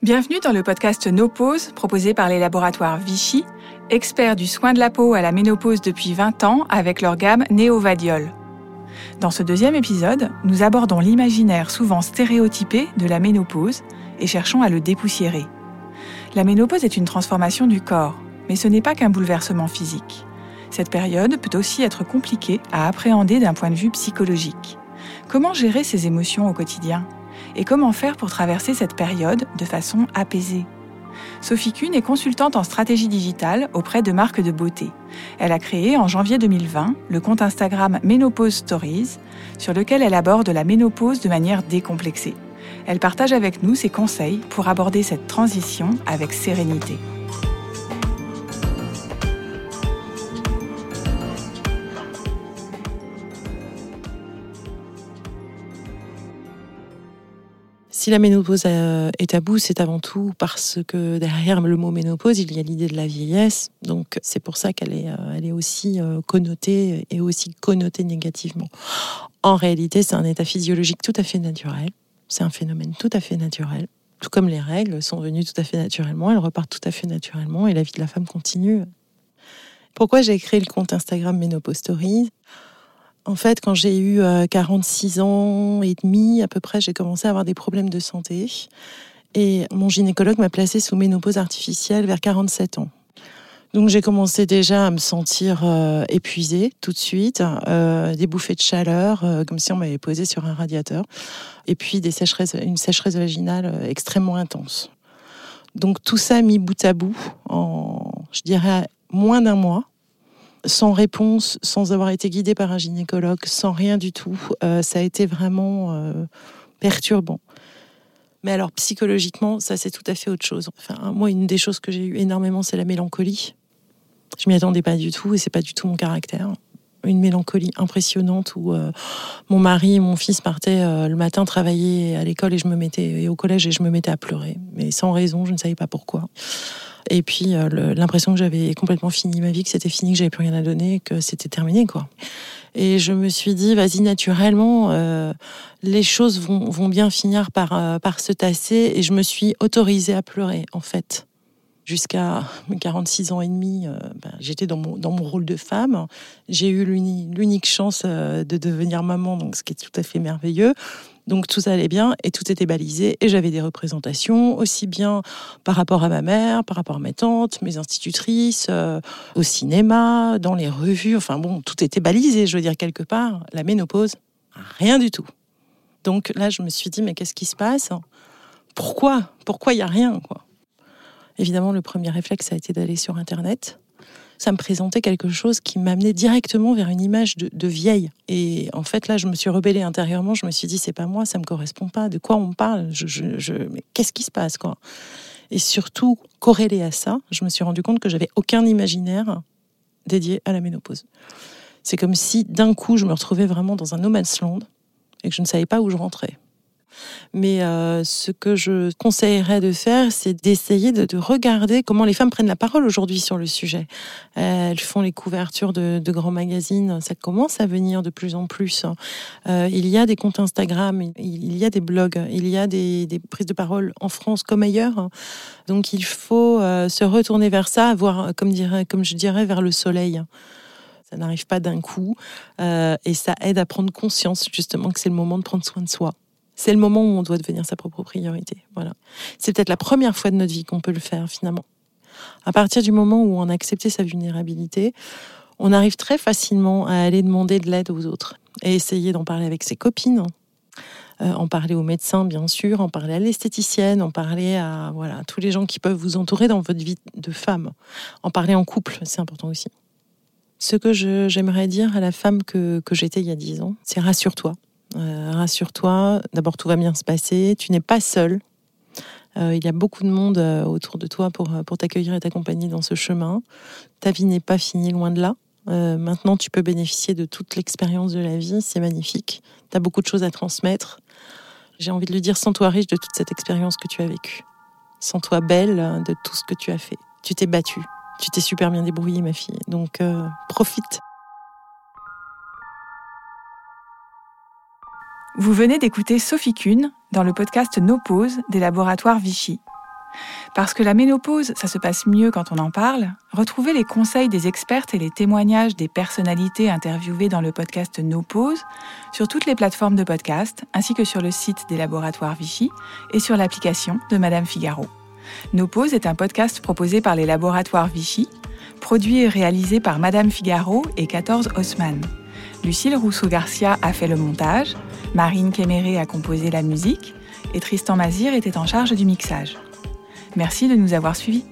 Bienvenue dans le podcast No Pause proposé par les laboratoires Vichy, experts du soin de la peau à la ménopause depuis 20 ans avec leur gamme Néovadiol. Dans ce deuxième épisode, nous abordons l'imaginaire souvent stéréotypé de la ménopause et cherchons à le dépoussiérer. La ménopause est une transformation du corps, mais ce n'est pas qu'un bouleversement physique. Cette période peut aussi être compliquée à appréhender d'un point de vue psychologique. Comment gérer ses émotions au quotidien? Et comment faire pour traverser cette période de façon apaisée Sophie Kuhn est consultante en stratégie digitale auprès de marques de beauté. Elle a créé en janvier 2020 le compte Instagram Ménopause Stories, sur lequel elle aborde la ménopause de manière décomplexée. Elle partage avec nous ses conseils pour aborder cette transition avec sérénité. Si la ménopause euh, est tabou, c'est avant tout parce que derrière le mot ménopause, il y a l'idée de la vieillesse. Donc c'est pour ça qu'elle est, euh, elle est aussi euh, connotée et aussi connotée négativement. En réalité, c'est un état physiologique tout à fait naturel. C'est un phénomène tout à fait naturel. Tout comme les règles sont venues tout à fait naturellement, elles repartent tout à fait naturellement et la vie de la femme continue. Pourquoi j'ai créé le compte Instagram Ménopause Stories? En fait, quand j'ai eu 46 euh, ans et demi, à peu près, j'ai commencé à avoir des problèmes de santé. Et mon gynécologue m'a placée sous ménopause artificielle vers 47 ans. Donc j'ai commencé déjà à me sentir euh, épuisée tout de suite, euh, des bouffées de chaleur, comme si on m'avait posé sur un radiateur, et puis des sécheresses, une sécheresse vaginale extrêmement intense. Donc tout ça mis bout à bout en, je dirais, moins d'un mois sans réponse, sans avoir été guidée par un gynécologue, sans rien du tout. Euh, ça a été vraiment euh, perturbant. Mais alors psychologiquement, ça c'est tout à fait autre chose. Enfin, moi, une des choses que j'ai eu énormément, c'est la mélancolie. Je m'y attendais pas du tout et c'est pas du tout mon caractère. Une mélancolie impressionnante où euh, mon mari et mon fils partaient le matin travailler à l'école et je me mettais et au collège et je me mettais à pleurer, mais sans raison, je ne savais pas pourquoi. Et puis euh, l'impression que j'avais complètement fini ma vie, que c'était fini, que j'avais plus rien à donner, que c'était terminé, quoi. Et je me suis dit, vas-y, naturellement, euh, les choses vont, vont, bien finir par, euh, par se tasser. Et je me suis autorisée à pleurer, en fait. Jusqu'à mes 46 ans et demi, ben, j'étais dans mon, dans mon rôle de femme. J'ai eu l'unique chance de devenir maman, donc ce qui est tout à fait merveilleux. Donc tout allait bien et tout était balisé et j'avais des représentations aussi bien par rapport à ma mère, par rapport à mes tantes, mes institutrices, euh, au cinéma, dans les revues. Enfin bon, tout était balisé, je veux dire quelque part. La ménopause, rien du tout. Donc là, je me suis dit mais qu'est-ce qui se passe? Pourquoi? Pourquoi il y a rien Évidemment, le premier réflexe a été d'aller sur Internet ça me présentait quelque chose qui m'amenait directement vers une image de, vieille. Et en fait, là, je me suis rebellée intérieurement. Je me suis dit, c'est pas moi, ça me correspond pas. De quoi on parle? Mais qu'est-ce qui se passe, Et surtout, corrélé à ça, je me suis rendu compte que j'avais aucun imaginaire dédié à la ménopause. C'est comme si d'un coup, je me retrouvais vraiment dans un no man's land et que je ne savais pas où je rentrais. Mais euh, ce que je conseillerais de faire, c'est d'essayer de, regarder comment les femmes prennent la parole aujourd'hui sur le sujet. Elles font les couvertures de, grands magazines, ça commence à venir de plus en plus. Euh, il y a des comptes Instagram, il y a des blogs, il y a des, prises de parole en France comme ailleurs. Donc il faut euh, se retourner vers ça, voir, comme, je dirais, vers le soleil. Ça n'arrive pas d'un coup et ça aide à prendre conscience justement que c'est le moment de prendre soin de soi c'est le moment où on doit devenir sa propre priorité. Voilà. C'est peut-être la première fois de notre vie qu'on peut le faire finalement. À partir du moment où on a accepté sa vulnérabilité, on arrive très facilement à aller demander de l'aide aux autres et essayer d'en parler avec ses copines, euh, en parler aux médecins bien sûr, en parler à l'esthéticienne, en parler à voilà tous les gens qui peuvent vous entourer dans votre vie de femme, en parler en couple, c'est important aussi. Ce que j'aimerais dire à la femme que, que j'étais il y a dix ans, c'est rassure-toi. Euh, rassure-toi, d'abord tout va bien se passer, tu n'es pas seul. Euh, il y a beaucoup de monde euh, autour de toi pour, pour t'accueillir et t'accompagner dans ce chemin. Ta vie n'est pas finie, loin de là. maintenant, tu peux bénéficier de toute l'expérience de la vie, c'est magnifique. Tu as beaucoup de choses à transmettre. J'ai envie de lui dire, sens-toi riche de toute cette expérience que tu as vécue. Sens-toi belle de tout ce que tu as fait. Tu t'es battue. Tu t'es super bien débrouillée, ma fille. Donc, profite. Vous venez d'écouter Sophie Kuhn dans le podcast No Pause des laboratoires Vichy. Parce que la ménopause, ça se passe mieux quand on en parle, retrouvez les conseils des expertes et les témoignages des personnalités interviewées dans le podcast No Pause sur toutes les plateformes de podcast, ainsi que sur le site des laboratoires Vichy et sur l'application de Madame Figaro. No Pause est un podcast proposé par les laboratoires Vichy, produit et réalisé par Madame Figaro et 14 Haussmann. Lucille Rousseau-Garcia a fait le montage, Marine Kéméré a composé la musique et Tristan Mazir était en charge du mixage. Merci de nous avoir suivis.